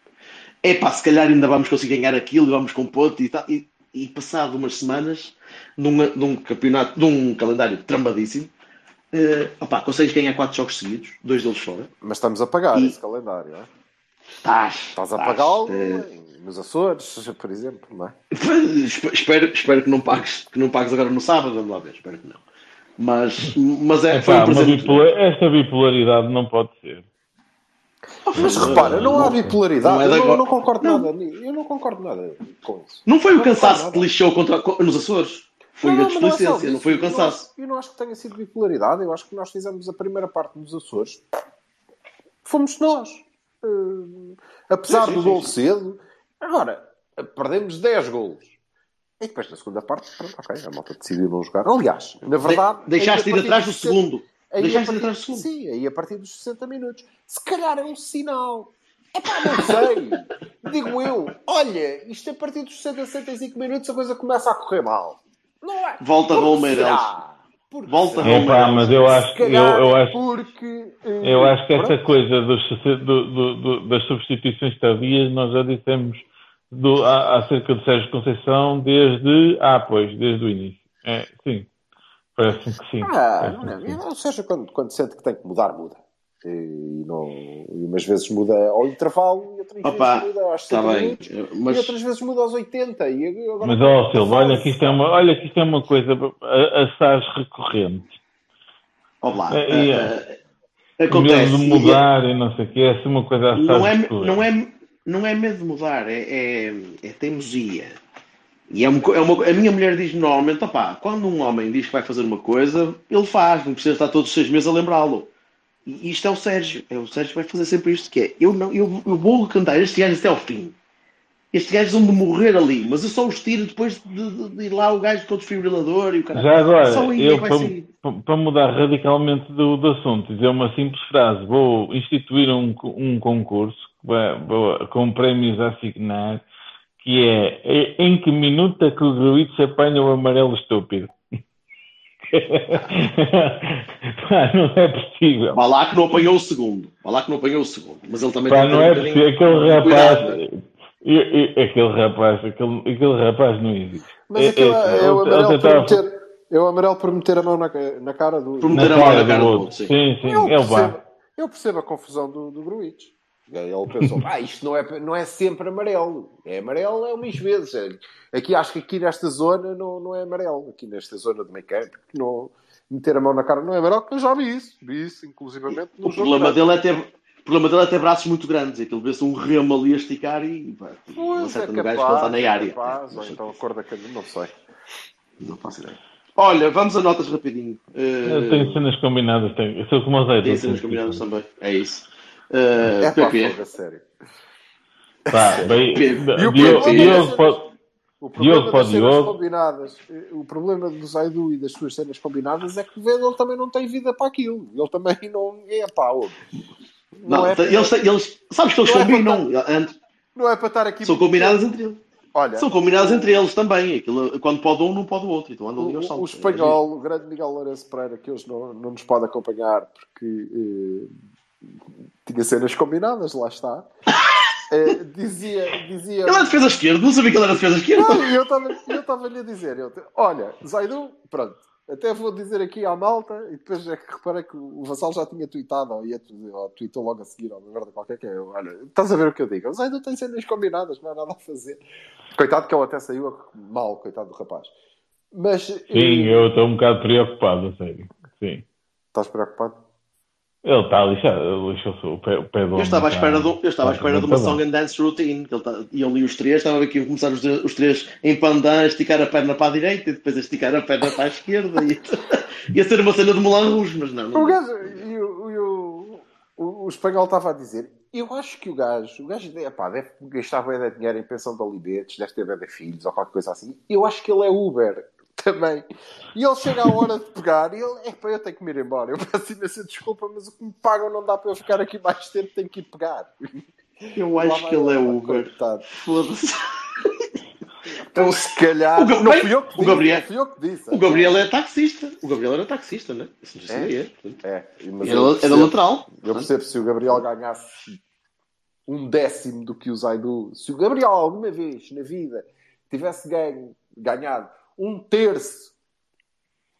É pá, se calhar ainda vamos conseguir ganhar aquilo e vamos com ponto e tal. E, e passado umas semanas, num, num campeonato, num calendário trambadíssimo, eh, opá, consegues ganhar quatro jogos seguidos, dois deles fora. Mas estamos a pagar E- esse calendário, é? Estás, Estás a pagá-lo eh, nos Açores, <laughs> por exemplo, não é? Espe- Espero, espero que não pagues, que não pagues agora no sábado, vamos lá ver, espero que não. Mas, mas é, foi Epá, um bipolar- esta bipolaridade não pode ser. Mas repara, não há bipolaridade. não é eu, não, agora. não concordo Não. nada. Eu não concordo nada com isso. Não foi o Não cansaço que te lixou contra, co- nos Açores. Foi Não, a não, mas não é displicência, não foi o Eu não cansaço. acho- Eu não acho que tenha sido bipolaridade. Eu acho que nós fizemos a primeira parte dos Açores. Fomos nós. Eh, apesar Sim, sim, do gol cedo. Agora, perdemos 10 golos. E depois na segunda parte, pronto, ok, a malta decidiu não jogar. Aliás, na verdade. De- deixaste ir atrás do dos 60 segundo. Deixaste ir atrás do segundo. Sim, aí a partir dos 60 minutos. Se calhar é um sinal. É pá, não sei. <laughs> Digo eu. Olha, isto a partir dos 60, 65 minutos a coisa começa a correr mal. Não é? Volta que Romeireles. será? Por que Volta será? É Romeireles. pá, mas eu acho, Se eu, eu é acho, porque. eh, eu acho que pronto. coisa dos, do- do- do- das substituições tardias nós já dissemos do, a- acerca do Sérgio Conceição desde, ah, pois, desde o início. É, sim, parece-me que sim. Ah, Parece-me não, que sim. não, ou seja, quando, quando sente que tem que mudar, muda. E, não, e umas vezes muda ao intervalo e outras Opa, vezes muda aos Está 60 bem. minutos. E Mas outras vezes muda aos 80. E agora Mas, ó, Silva, olha que isto é uma, olha que isto é uma coisa a- assaz recorrente. Vamos lá. É, eh, é. eh, acontece. Medo de mudar e não sei o que, é assim uma coisa assaz Não é, recorrente. não, é, não é medo de mudar, é, é, é teimosia. E é uma, é uma, a minha mulher diz normalmente: opá, quando um homem diz que vai fazer uma coisa, ele faz, não precisa estar todos os seis meses a lembrá-lo. E isto é o Sérgio. É o Sérgio que vai fazer sempre isto que é. Eu, não, eu, eu vou cantar estes gajos até ao fim. Estes gajos vão de morrer ali, mas eu só os tiro depois de, de- de ir lá o gajo com o desfibrilador e o caralho. Já agora, Só aí eu vai para, pa- para mudar radicalmente do, do assunto, dizer uma simples frase, vou instituir um, um concurso com prémios a assignar, que é "E- em que minuto é que o Gruitch apanha o amarelo estúpido? <laughs> Pá, não é possível. Vá lá que não apanhou o segundo. Vá lá que não apanhou o segundo. Mas ele também Pá, não é possível. Aquele rapaz, né? e- e- aquele rapaz, aquele, aquele rapaz não existe. Mas É- aquilo é- é, o amarelo tava- meter, é o amarelo por meter a mão na, na cara do. Por na meter a mão cara na do cara do outro. outro, sim. Sim, sim, eu, é o percebo, eu percebo a confusão do, do Gruitch. Ele pensou, ah, isto não é, não é sempre amarelo. É amarelo é umas vezes. Aqui, acho que aqui nesta zona não, não é amarelo. Aqui nesta zona do meio campo, não, meter a mão na cara não é amarelo, que eu já vi isso. Vi isso, inclusivamente, no O problema dele é ter. O problema dele é ter braços muito grandes. Aquilo vê-se um remo ali a esticar e pá, Pois, acerta é no gajo na capaz, é área. capaz, ou então a cor da caneta, não sei. Não faço ideia. Olha, vamos a notas rapidinho. Eu tenho cenas combinadas. Tenho. Eu sou como o Zé. Tem eu cenas tenho- combinadas também. É isso. Uh, É pá, PP. fogo, a sério. Pá, bem, E o Diogo, é O problema Diogo para das cenas Diogo. combinadas, eh, o problema do Zaidu e das suas cenas combinadas é que vê, ele também não tem vida para aquilo. Ele também <laughs> não é pá. Não, Não, é, eles, eles, sabes que eles Não é combinam. Antes- não é para estar aqui. São combinadas entre eles. Olha, São combinadas entre eles também. Aquilo, quando pode um, não pode o outro. Então o, o, saltos. o espanhol, o grande Miguel Lourenço Pereira, que hoje não, não nos pode acompanhar porque eh, tinha cenas combinadas, lá está. Eh, dizia, dizia Ele é defesa esquerda. Não sabia que ele era defesa esquerda. Não, eu estava eu estava-lhe a dizer, eu, olha, Zaidu, pronto, até vou dizer aqui à malta, e depois é que reparei que o Vassal já tinha tweetado, ou, ia, ou tweetou logo a seguir, ou uma merda qualquer que é, eu, olha, estás a ver o que eu digo? O Zaidu tem cenas combinadas, não há nada a fazer. Coitado que ele até saiu mal, coitado do rapaz. Mas, Sim, eh, eu estou um bocado preocupado, a sério. Sim. estás preocupado? Ele está lixado, ele lixou-se o pé, o pé do Eu estava à espera, do, eu estava à espera de uma muito song and dance routine. Que ele tá, iam ali os três, estava aqui a começar os, três- os três em pandan, a esticar a perna para a direita e depois a esticar a perna para a esquerda. E, <laughs> ia ser uma cena de Moulin Rouge, mas não. não O gajo, e o, e o, o, o espanhol estava a dizer, eu acho que o gajo, o gajo epá, deve gastar bem de dinheiro em pensão de alimentos, deve ter bem de filhos ou qualquer coisa assim. Eu acho que ele é Uber também. E ele chega à hora de pegar e ele, epá, eu tenho que me ir embora. Eu peço imensa desculpa, mas o que me pagam não dá para eu ficar aqui mais tempo, tenho que ir pegar. Eu acho que ele é ele, Uber. Foda-se. Então, se calhar, O Ga- não fui eu que o disse, Gabriel- não fui eu que disse. O Gabriel é taxista. O Gabriel era taxista, né? Isso não É? se é. portanto. É, mas Era, eu era percebo- lateral. Eu percebo se o Gabriel ganhasse um décimo do que o Zaidu, se o Gabriel alguma vez na vida tivesse ganho, ganhado um terço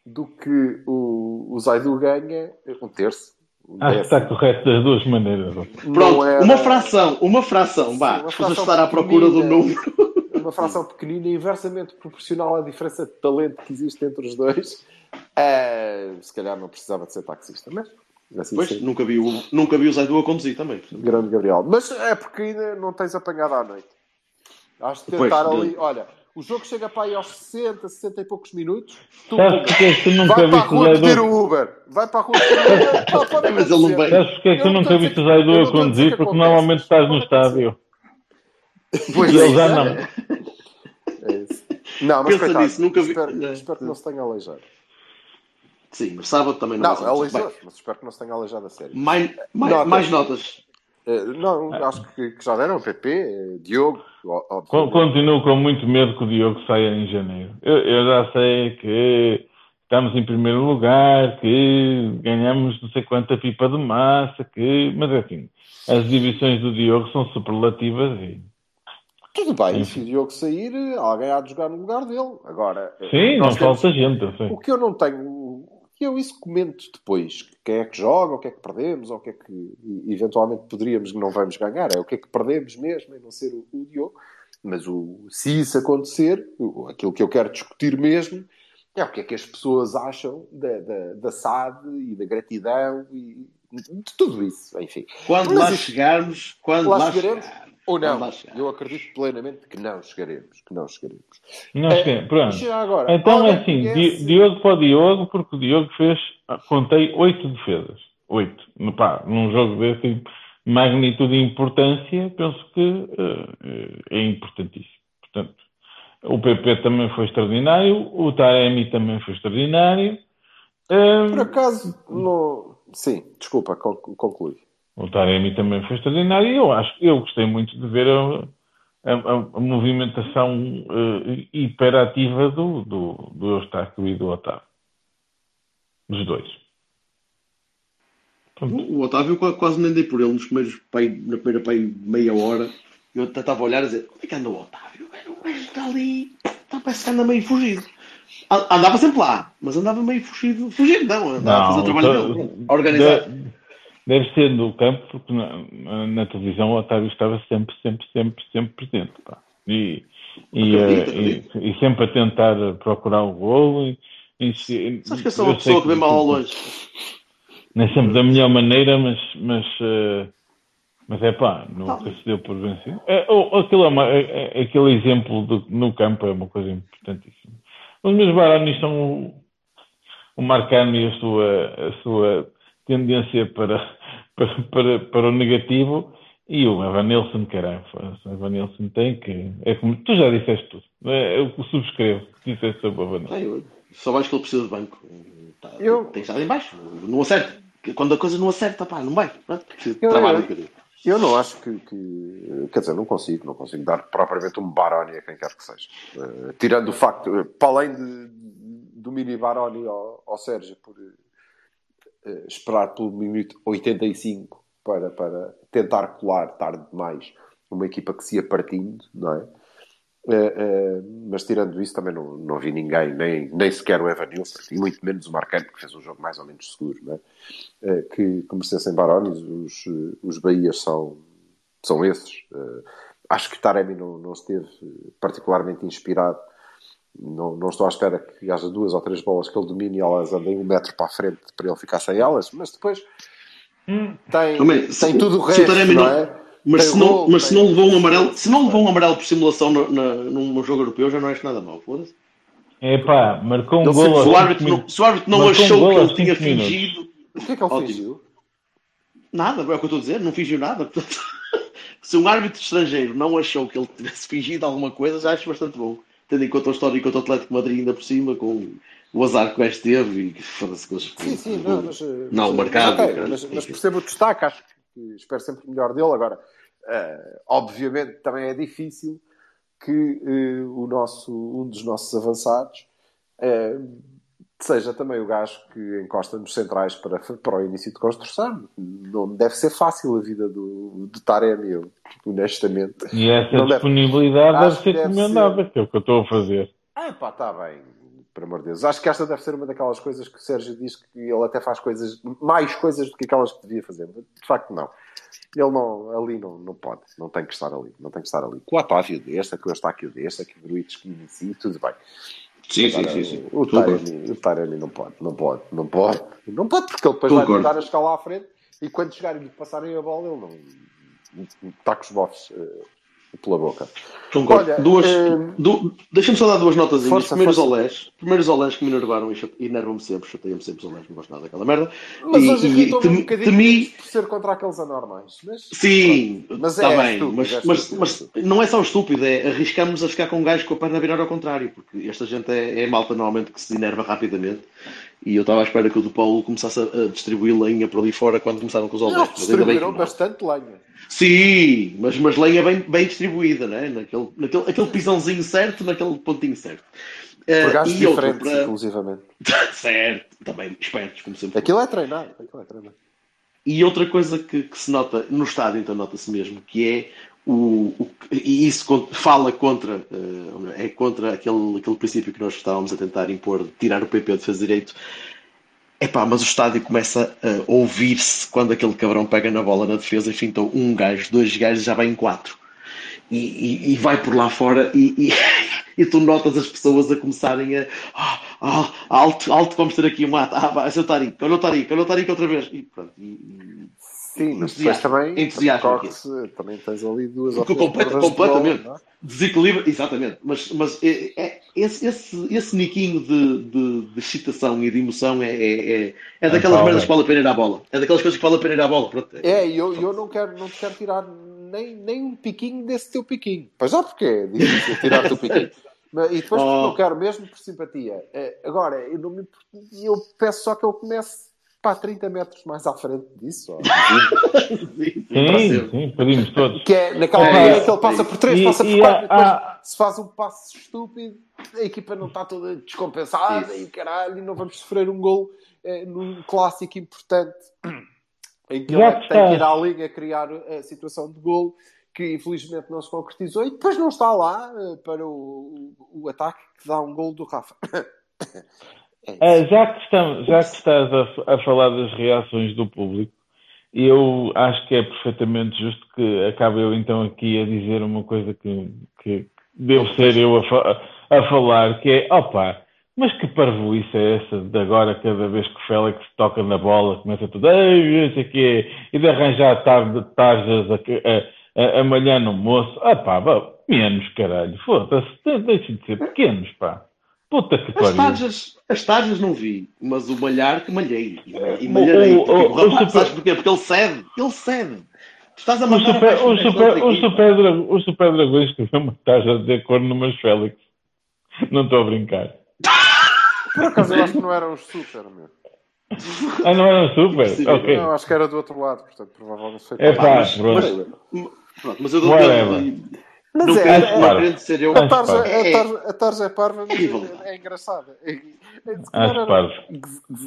do que o, o Zaidu ganha, um terço, um Acho que está correto das duas maneiras. Pronto, era- uma fração, uma fração. Vá, uma escusa fração estar à procura do pequenina. número. <laughs> uma fração pequenina inversamente proporcional à diferença de talento que existe entre os dois, eh, se calhar não precisava de ser taxista, mas assim Pois, nunca vi, o, nunca vi o Zaidu a conduzir também. portanto. Grande Gabriel. Mas é porque ainda não tens apanhado à noite. De Pois, tentar não. ali. Olha, o jogo chega para aí aos 60, 60 e poucos minutos. Tu Sabes porque é que nunca vai para a rua pedir o Uber. Vai para a rua pedir o Uber. Mas ele não vem. Sabes porque é que tu Eu nunca dizer o Zaidu não a conduzir? que Porque acontece, normalmente estás no estádio. Pois E é, ele já não. é. Isso. Não, mas Pensa coitado, nisso, nunca vi- espero, É. espero que não se tenha aleijado. Sim, mas sábado também não. Não, vai aleijou, mas espero que não se tenha aleijado a sério. Mais, mais, Notas. mais notas. Eh, Não, acho que, que já deram. PP, eh, Diogo, óbvio. Continuo com muito medo que o Diogo saia em janeiro. Eu, eu já sei que estamos em primeiro lugar, que ganhamos não sei quanta pipa de massa, que... mas assim, as divisões do Diogo são superlativas e Tudo bem, Enfim. se o Diogo sair, alguém há de jogar no lugar dele. Agora, eh, sim, não temos- falta gente, sei. O que eu não tenho, e eu isso comento depois, quem é que joga, o que é que perdemos, ou o que é que eventualmente poderíamos, não vamos ganhar, é o que é que perdemos mesmo em não ser o, o Diogo. Mas o, se isso acontecer, o- aquilo que eu quero discutir mesmo é o que é que as pessoas acham da, da, da SAD e da gratidão e de tudo isso, enfim. Quando Mas lá isso- chegarmos, quando Lá lá, chegaremos? chegarmos. Ou não, eu acredito plenamente que não chegaremos, que não chegaremos. Não É, sei, pronto. Agora, Então é assim, Di- Diogo para o Diogo, porque o Diogo fez, ah, contei oito defesas. Oito. No- Pá, num jogo desse magnitude e importância, penso que eh, é importantíssimo. Portanto, o PP também foi extraordinário, o Taremi também foi extraordinário. Por acaso, não... sim, desculpa, con- conclui. O Taremi também foi extraordinário e eu acho eu gostei muito de ver a, a- a movimentação eh, hiperativa do, do, do Eustáquio e do Otávio. Dos dois. O Otávio qua- quase nem dei por ele nos primeiros, na primeira pai, meia hora. Eu estava a olhar e dizer: onde é que anda o Otávio? O gajo está ali, está, parece que anda meio fugido. Andava sempre lá, mas andava meio fugido. Fugido não, andava a fazer o trabalho então, dele. A organizar. De- deve ser no campo, porque na, na televisão o Otávio estava sempre, sempre, sempre, sempre presente. Pá. E, e, Acredito, eh, e- e sempre a tentar procurar o golo. E, e Sabes que eu sou eu uma pessoa que vê mal ao longe. Nem sempre da melhor maneira, mas, mas, eh, mas é pá, nunca se deu por vencido. É, ou, aquele, é uma- é- é- aquele exemplo do- no campo é uma coisa importantíssima. Os meus Baranis são o, o Marcano e a sua, a sua tendência para, para, para, para o negativo e o Evanilson, caralho, o Evanilson tem que. É como tu já disseste tudo. É, eu subscrevo o que disseste sobre o Evanilson. Eu- Só mais que ele precisa de banco. Tá, Eu- Tem estado em baixo. Não acerta. Quando a coisa não acerta, pá, não vai. Pronto, Precisa de Eu- trabalho eu- um bocadinho. Eu não acho que, que- Quer dizer, não consigo, não consigo dar propriamente um Baroni a quem quer que seja. Eh, tirando o facto, eh, para além de, do mini Baroni ao, ao Sérgio por eh, esperar pelo minuto 85 para, para tentar colar tarde demais uma equipa que se ia partindo, não é? Eh, eh, mas tirando isso também não, não vi ninguém, nem, nem sequer o Evanilson, e muito menos o Marcano, que fez um jogo mais ou menos seguro, não é? Eh, que, que merecessem Barones. Os, os Bahias são, são esses. Acho que Taremi não, não esteve particularmente inspirado. Não, não estou à espera que haja duas ou três bolas que ele domine e elas andem um metro para a frente para ele ficar sem elas, mas depois tem, Também, se- tem tudo o se resto, Taremi não não- é? Mas, Tem se não, gol, mas se tem- não levou um amarelo, se não levou um amarelo por simulação no, na, num jogo europeu, já não és nada mal. Foda-se. É pá, marcou um gol Se o árbitro não, se o árbitro não Marcou um achou gol que ele tinha minutos. fingido, O que é que ele Ótimo. fingiu? nada, é o que eu estou a dizer, não fingiu nada. Portanto, <laughs> se um árbitro estrangeiro não achou que ele tivesse fingido alguma coisa, já acho bastante bom. Tendo em conta a história contra o Atlético Madrid ainda por cima, com o azar que o gajo teve e que foda-se coisas Sim, sim, não, mas, eh, Não, mas, marcado, mas, cara. mas, mas percebo o destaque, acho que espero sempre o melhor dele. Agora, eh, obviamente, também é difícil que eh, o nosso, um dos nossos avançados eh, seja também o gajo que encosta nos centrais para, para o início de construção. Não deve ser fácil a vida do, do Taremi, eu, honestamente. E essa Não deve- disponibilidade deve que ser deve que é o que eu estou a fazer. Ah, pá, está bem. Por amor de Deus. Acho que esta deve ser uma daquelas coisas que o Sérgio diz que ele até faz coisas, mais coisas do que aquelas que devia fazer. De facto, não. Ele não, ali não, não pode. Não tem que estar ali. Não tem que estar ali. Com o Otávio deste, com o Eustáquio deste, aqui o Gruites que inicia, tudo bem. Sim, sim, Agora, sim. sim. O. Taremi, o Taremi não pode. Não pode. Não pode. Não pode porque ele depois vai Concordo. tentar a escalar à frente e quando chegarem e passarem a bola, ele não... Está com os bofes eh, pela boca. Concordo. Olha, duas, eh, du- Deixa-me só dar duas notas. Força, Primeiros força. olés. Primeiros olés que me enervaram e enervam-me sempre. Chateiam-me sempre os olés. Não gosto nada daquela merda. Mas e, hoje irritou-me um bocadinho temi- por ser contra aqueles anormais. Mas, Sim, Pronto. Mas está é bem, estúpido, mas, é mas, mas não é só estúpido, é arriscamos a ficar com um gajo com a perna virar ao contrário, porque esta gente é, é malta normalmente que se enerva rapidamente e eu estava à espera que o do Paulo começasse a, distribuir lenha por ali fora quando começaram com os eles bem que distribuíram bastante lenha. Sim, mas, mas lenha bem, bem distribuída, né? naquele, naquele aquele pisãozinho certo, naquele pontinho certo. Eh, Por gajos diferentes, para- inclusivamente. <laughs> certo, também espertos, como sempre. Aquilo é treinado. Aquilo é. E outra coisa que, que se nota no estádio, então nota-se mesmo, que é o, o- e isso fala contra eh, é contra aquele, aquele princípio que nós estávamos a tentar impor de tirar o PP de fazer direito. Epá, mas o estádio começa a ouvir-se quando aquele cabrão pega na bola na defesa e fintou um gajo, dois gajos, já vai em quatro. E, e- e vai por lá fora e, <laughs> e, tu notas as pessoas a começarem a ah, ah, alto, alto, vamos ter aqui um ato, ah, vai, é o Tariq, olha o Tariq, olha o Tariq outra vez. E pronto, Sim, mas depois também, Entusiasmo corre-se, também tens ali duas três Completa- de completamente. bola, não é? desequilibra, exatamente, mas, mas é, é- esse, esse, esse niquinho de, de, de excitação e de emoção é, é, é, é daquelas Ah, merdas que vale a pena ir à bola. É daquelas coisas que vale a pena ir à bola. Pronto. É, e eu, eu não, quero, não te quero tirar nem, nem um piquinho desse teu piquinho. Pois já porque é difícil tirar-te o piquinho. Mas- E depois porque Oh. não quero mesmo por simpatia. É, Agora, eu, não me, eu peço só que ele comece para 30 metros mais à frente disso. Sim, sim, pedimos todos. Que é naquela É, altura é, que ele passa por 3, E- passa por e 4 há- depois há- se faz um passo estúpido, a equipa não está toda descompensada Isso. e caralho, e não vamos sofrer um gol eh, num clássico importante em que Já ele que tem que ir à linha criar a situação de gol que infelizmente não se concretizou e depois não está lá eh, para o, o ataque que dá um gol do Rafa. É. Ah, já, que estamos, já que estás a, a falar das reações do público, eu acho que é perfeitamente justo que acabe eu então aqui a dizer uma coisa que, que devo ser eu a, fa a falar, que é, opa, mas que parvoíce é essa de agora, cada vez que o Félix toca na bola, começa tudo, ei, isso aqui é, e de arranjar tarde, tarjas a, a, a, amanhã no moço, pá, vá, menos caralho, foda-se, deixem de ser pequenos, pá. Puta que As pariu. tarjas, as tarjas não vi, mas o malhar que malhei. E malharei. O- o- Porque o- o rapaz, o super- sabes porquê? Porque ele cede. Ele cede. Tu estás a O super, abaixo o o super, o super, o super Dragões <laughs> escreveu uma taxa de acordo numas Félix. Não estou a brincar. Por acaso eu acho que não eram os super, meu. Ah, não era um super? Sim, Ok. Não, acho que era do outro lado, portanto, provavelmente foi. É Pá, mas- pronto. Pronto, mas eu dou. Mas não é, quero, é- ser eu. a tarja, a É- a tarja é parva, mas é, é engraçada. É, é, Acho parvo.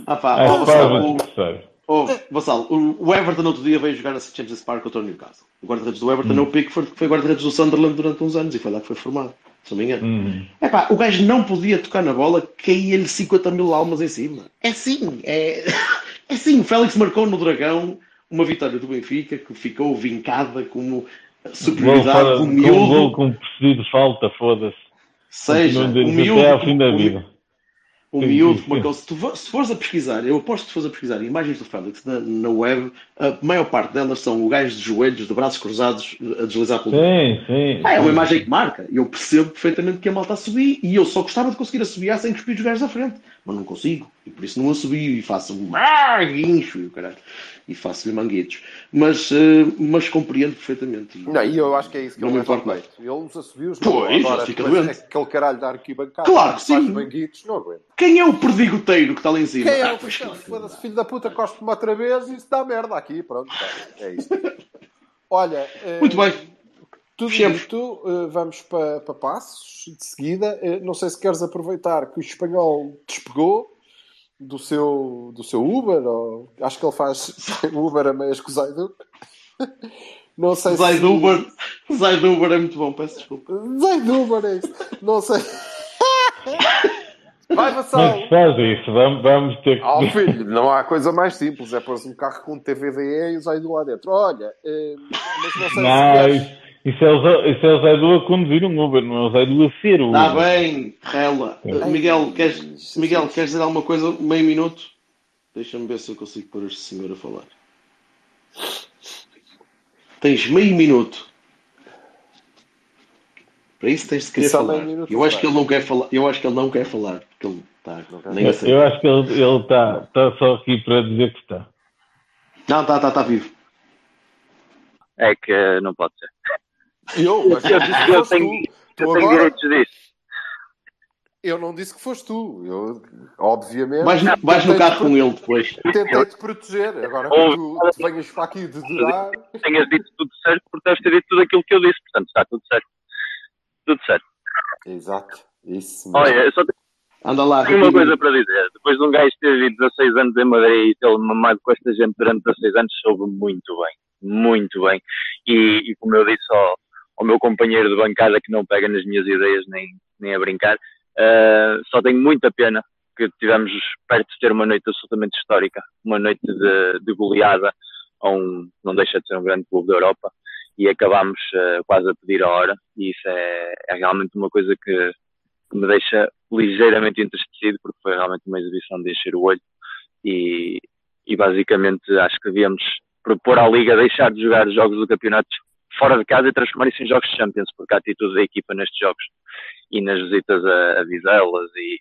Ah pá, Acho Vassal, parvo oh, Vassal, o, Everton outro dia veio jogar a St. James's Park contra o Newcastle. O guarda-redes do Everton é o Pickford, que foi guarda-redes do Sunderland durante uns anos e foi lá que foi formado, se não me engano. Hum. É pá, o gajo não podia tocar na bola, caía-lhe 50 mil almas em cima. É sim, é, <laughs> é sim. O Félix marcou no Dragão uma vitória do Benfica que ficou vincada como superioridade do com um gol com precedido de falta, foda-se. Seja, miúdo, até ao fim da vida. O Sim, miúdo sim, que marcou. Se, tu se fores a pesquisar, eu aposto que se fores a pesquisar imagens do Félix na, na web, a maior parte delas são o gajo de joelhos, de braços cruzados, a deslizar pelo. Sim, sim. Ah, é uma imagem que marca. Eu percebo perfeitamente que a malta a subir e eu só gostava de conseguir assobiar sem cuspir os gajos à frente. Mas não consigo. E por isso não assobio e faço um ah, guincho e o caralho. E faço-lhe manguetos. Mas, eh, mas compreendo perfeitamente. E- Não, e eu acho que é isso que Não ele me ao importa. Ele nos assobios, Pois, agora, fica doente. Aquele caralho da arquibancada, Claro que faz sim. banguitos, não aguento. Quem é o perdigoteiro que está lá em cima? Quem é Ah, o pois filho, da puta, cospe-me outra vez e isso dá merda aqui, pronto, tá, é isto. <laughs> Olha, eh, Muito bem. tudo Fechemos. isto, eh, vamos para, para passos de seguida. Não sei se queres aproveitar que o espanhol despegou do seu, do seu Uber, ou acho que ele faz <laughs> Uber a meias com o Zaidu. <laughs> Não sei Zai se... do Uber. Zai do Uber é muito bom, peço desculpa. Zaidu, Uber é isso. Não sei... <laughs> Vai, é Vassal! se faz isso? Vamos, vamos ter que. Oh, filho, não há coisa mais simples. É pôr-se um carro com um TVDE e o Zaidu lá dentro. Olha, eh, mas não sei se queres... isso, é o Zé- isso é o Zé Du a conduzir um Uber, não é o Zé Du a ser o Uber. Está bem, rela. Miguel, queres, Miguel, queres dizer alguma coisa? Meio minuto? Deixa-me ver se eu consigo pôr este senhor a falar. Tens meio minuto. Para isso tens de querer há falar. Eu acho que ele não quer falar. Eu acho que ele não quer falar. Porque ele está nem Eu, eu acho que ele ele está tá só aqui para dizer que está. Não, está, está, está vivo. É que não pode ser. Eu, mas eu disse que Eu foste tenho, eu tenho agora, direitos disso. eu não disse que foste tu. Eu, obviamente, no- vais no carro com ele depois. Tentei-te proteger. Agora que Ou- tu te venhas para aqui dedurar. Tenhas dito tudo certo porque deves ter dito tudo aquilo que eu disse. Portanto, está tudo certo. Tudo certo. Exato. Isso mesmo. Olha, eu só Anda lá. tenho uma coisa para dizer. Depois de um gajo ter vivido 16 anos em Madrid e ter mamado com esta gente durante 16 anos, soube muito bem. Muito bem. E, e como eu disse ao, ao meu companheiro de bancada que não pega nas minhas ideias nem, nem a brincar, ah, só tenho muita pena que tivemos perto de ter uma noite absolutamente histórica, uma noite de, de goleada a um, não deixa de ser um grande clube da Europa, e acabámos ah, quase a pedir a hora, e isso é, é realmente uma coisa que, que me deixa ligeiramente entristecido, porque foi realmente uma exibição de encher o olho, e, e basicamente acho que devíamos propor à Liga deixar de jogar os jogos do campeonato fora de casa e transformar isso em jogos de Champions, porque a atitude da equipa nestes jogos e nas visitas a, a Vizelas e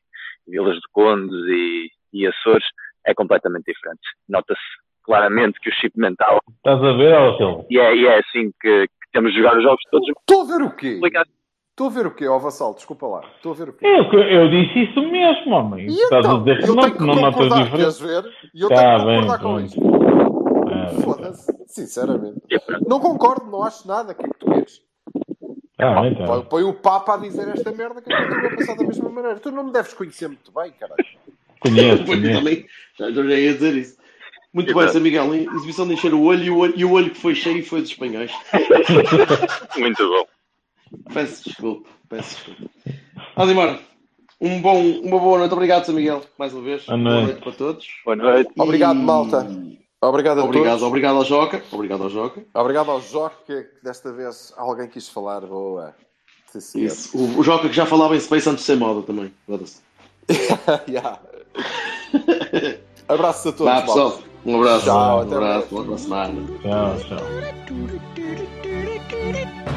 Vilas de Condes e, e Açores é completamente diferente. Nota-se claramente que o chip mental, Estás a ver, Alceu? e é, e é assim que, que temos de jogar os jogos todos Estou a ver o quê? ligados. Estou a ver o quê, ó Vassal? Desculpa lá. Estou a ver o quê? Eu, eu disse isso mesmo, homem. E Estás a então? dizer que Eu não, tenho que que não notas diferença. E eu Tá tenho que bem, concordar com pronto. isto. Foda-se. Sinceramente. Pronto. Não concordo, não acho nada. O que é que tu queres? ah, bem, Põe, o Papa a dizer esta merda que eu continuo a pensar da mesma maneira. Tu não me deves conhecer muito bem, caralho. Conheço, conheço. também, já, já ia dizer isso. Muito bem. São Miguel. Exibição de encher o olho e o olho, e o olho que foi cheio foi dos espanhóis. <laughs> Muito bom. Peço desculpa. Peço desculpa. Embora. Um bom, uma boa noite. Obrigado, São Miguel, mais uma vez. Boa Boa noite. noite para todos. Boa noite. Obrigado, E- malta. Obrigado a Obrigado, todos. obrigado ao Joca. Obrigado ao Joca. Obrigado ao Joca, que desta vez alguém quis falar. Boa. Sim, senhor. Isso. O, o Joca que já falava em Space antes de ser moda também. <laughs> Yeah. Abraços a todos. Vá. Um abraço. Tchau, um até abraço. Boa semana. Tchau, tchau.